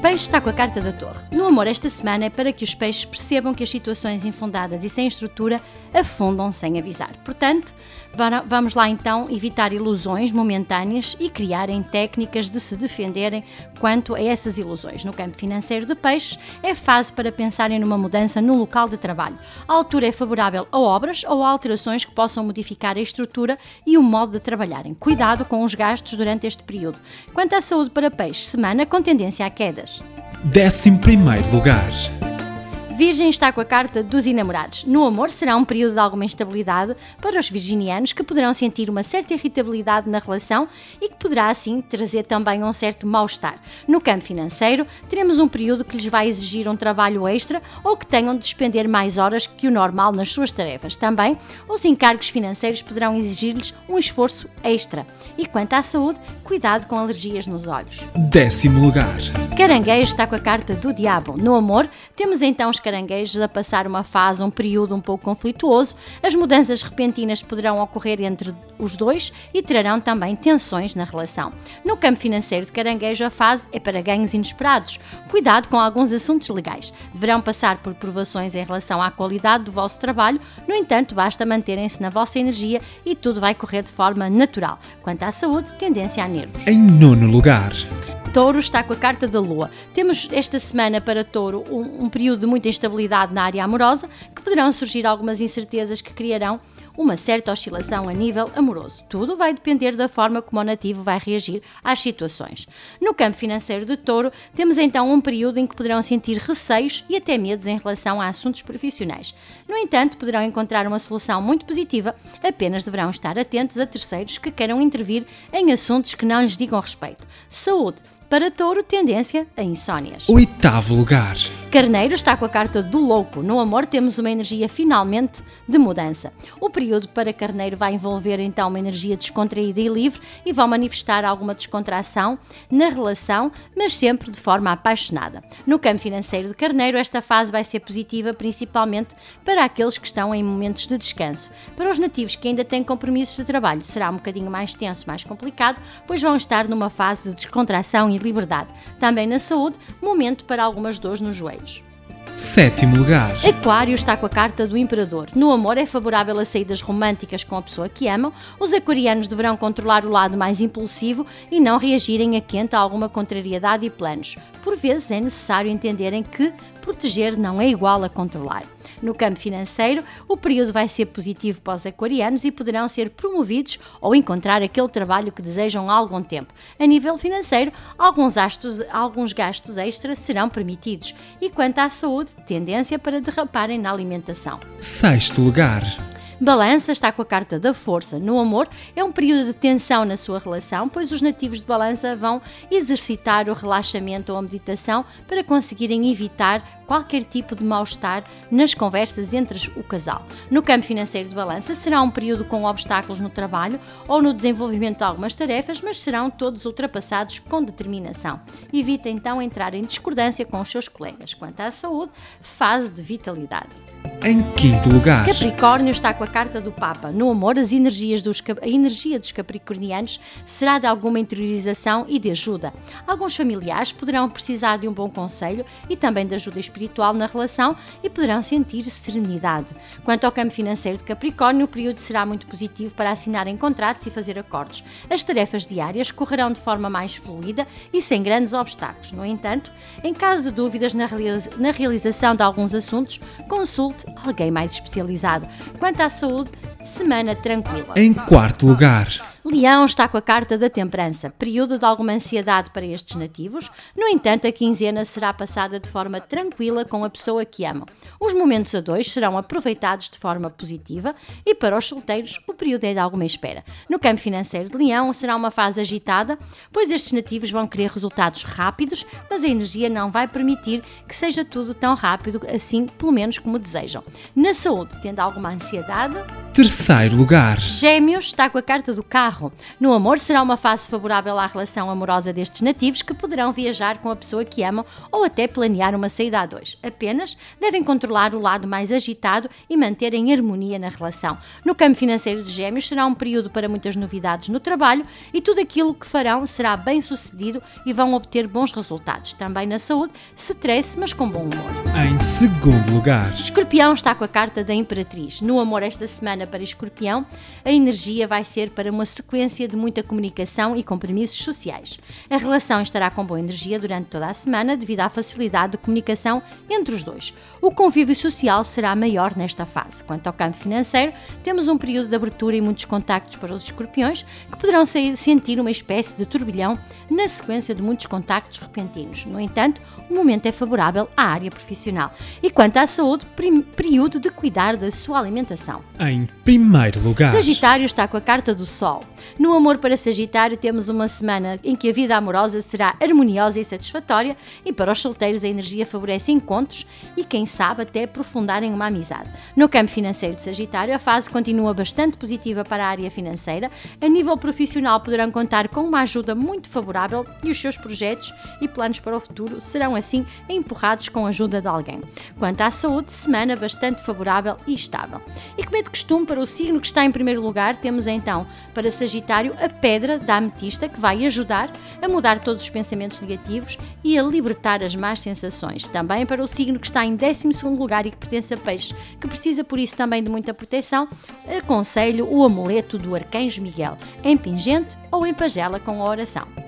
Peixe está com a carta da torre. No amor, esta semana é para que os peixes percebam que as situações infundadas e sem estrutura afundam sem avisar. Portanto, vamos lá então evitar ilusões momentâneas e criarem técnicas de se defenderem quanto a essas ilusões. No campo financeiro de peixes, é fase para pensarem numa mudança no local de trabalho. A altura é favorável a obras ou a alterações que possam modificar a estrutura e o modo de trabalharem. Cuidado com os gastos durante este período. Quanto à saúde para peixes, semana com tendência a quedas. Décimo primeiro lugar. Virgem está com a carta dos enamorados. No amor será um período de alguma instabilidade para os virginianos que poderão sentir uma certa irritabilidade na relação e que poderá assim trazer também um certo mal-estar. No campo financeiro, teremos um período que lhes vai exigir um trabalho extra ou que tenham de despender mais horas que o normal nas suas tarefas. Também, os encargos financeiros poderão exigir-lhes um esforço extra. E quanto à saúde, cuidado com alergias nos olhos. Décimo lugar. Caranguejo está com a carta do diabo. No amor, temos então os caranguejos a passar uma fase, um período um pouco conflituoso. As mudanças repentinas poderão ocorrer entre os dois e trarão também tensões na relação. No campo financeiro de caranguejo, a fase é para ganhos inesperados. Cuidado com alguns assuntos legais. Deverão passar por provações em relação à qualidade do vosso trabalho, no entanto, basta manterem-se na vossa energia e tudo vai correr de forma natural. Quanto à saúde, tendência a nervos. Em nono lugar. Touro está com a carta da Lua. Temos esta semana para Touro um, um, período de muita instabilidade na área amorosa, que poderão surgir algumas incertezas que criarão uma certa oscilação a nível amoroso. Tudo vai depender da forma como o nativo vai reagir às situações. No campo financeiro de Touro, temos então um período em que poderão sentir receios e até medos em relação a assuntos profissionais. No entanto, poderão encontrar uma solução muito positiva, apenas deverão estar atentos a terceiros que queiram intervir em assuntos que não lhes digam respeito. Saúde para touro, tendência a insónias. Oitavo lugar. Carneiro está com a carta do louco. No amor temos uma energia finalmente de mudança. O período para Carneiro vai envolver então uma energia descontraída e livre e vai manifestar alguma descontração na relação, mas sempre de forma apaixonada. No campo financeiro de Carneiro, esta fase vai ser positiva principalmente para aqueles que estão em momentos de descanso. Para os nativos que ainda têm compromissos de trabalho, será um bocadinho mais tenso, mais complicado, pois vão estar numa fase de descontração e liberdade. Também na saúde, momento para algumas dores nos joelhos. Sétimo lugar. Aquário está com a carta do Imperador. No amor é favorável a saídas românticas com a pessoa que amam. Os aquarianos deverão controlar o lado mais impulsivo e não reagirem a quente a alguma contrariedade e planos. Por vezes é necessário entenderem que proteger não é igual a controlar. No campo financeiro, o período vai ser positivo para os aquarianos e poderão ser promovidos ou encontrar aquele trabalho que desejam há algum tempo. A nível financeiro, alguns gastos, alguns gastos extras serão permitidos. E quanto à saúde, tendência para derraparem na alimentação. Sexto lugar. Balança está com a carta da força. No amor, é um período de tensão na sua relação, pois os nativos de Balança vão exercitar o relaxamento ou a meditação para conseguirem evitar qualquer tipo de mal-estar nas conversas entre o casal. No campo financeiro de Balança, será um período com obstáculos no trabalho ou no desenvolvimento de algumas tarefas, mas serão todos ultrapassados com determinação. Evite então entrar em discordância com os seus colegas. Quanto à saúde, fase de vitalidade. Em quinto lugar, Capricórnio está com a carta do Papa. No amor, as energias dos, a energia dos capricornianos será de alguma interiorização e de ajuda. Alguns familiares poderão precisar de um bom conselho e também de ajuda espiritual na relação e poderão sentir serenidade. Quanto ao campo financeiro de Capricórnio, o período será muito positivo para assinarem contratos e fazer acordos. As tarefas diárias correrão de forma mais fluida e sem grandes obstáculos. No entanto, em caso de dúvidas na, na realização de alguns assuntos, consulte alguém mais especializado. Quanto à saúde, semana tranquila. Em quarto lugar. Leão está com a carta da temperança, período de alguma ansiedade para estes nativos. No entanto, a quinzena será passada de forma tranquila com a pessoa que amam. Os momentos a dois serão aproveitados de forma positiva e para os solteiros o período é de alguma espera. No campo financeiro de Leão será uma fase agitada, pois estes nativos vão querer resultados rápidos, mas a energia não vai permitir que seja tudo tão rápido assim, pelo menos como desejam. Na saúde, tendo alguma ansiedade. Terceiro lugar. Gêmeos está com a carta do carro. No amor, será uma fase favorável à relação amorosa destes nativos que poderão viajar com a pessoa que amam ou até planear uma saída a dois. Apenas devem controlar o lado mais agitado e manter em harmonia na relação. No campo financeiro de Gêmeos, será um período para muitas novidades no trabalho e tudo aquilo que farão será bem sucedido e vão obter bons resultados. Também na saúde, stress, mas com bom humor. Em segundo lugar. Escorpião está com a carta da Imperatriz. No amor, esta semana para Escorpião, a energia vai ser para uma sequência de muita comunicação e compromissos sociais. A relação estará com boa energia durante toda a semana devido à facilidade de comunicação entre os dois. O convívio social será maior nesta fase. Quanto ao campo financeiro, temos um período de abertura e muitos contactos para os escorpiões que poderão sentir uma espécie de turbilhão na sequência de muitos contactos repentinos. No entanto, o momento é favorável à área profissional. E quanto à saúde, período de cuidar da sua alimentação. Em primeiro lugar, Sagitário está com a carta do Sol. No amor para Sagitário, temos uma semana em que a vida amorosa será harmoniosa e satisfatória, e para os solteiros a energia favorece encontros e, quem sabe, até aprofundarem uma amizade. No campo financeiro de Sagitário, a fase continua bastante positiva para a área financeira. A nível profissional, poderão contar com uma ajuda muito favorável e os seus projetos e planos para o futuro serão, assim, empurrados com a ajuda de alguém. Quanto à saúde, semana bastante favorável e estável. E como é de costume, para o signo que está em primeiro lugar, temos então para Sagitário a pedra da ametista que vai ajudar a mudar todos os pensamentos negativos e a libertar as más sensações. Também para o signo que está em 12 lugar e que pertence a peixes, que precisa por isso também de muita proteção, aconselho o amuleto do Arcanjo Miguel, em pingente ou em pagela com a oração.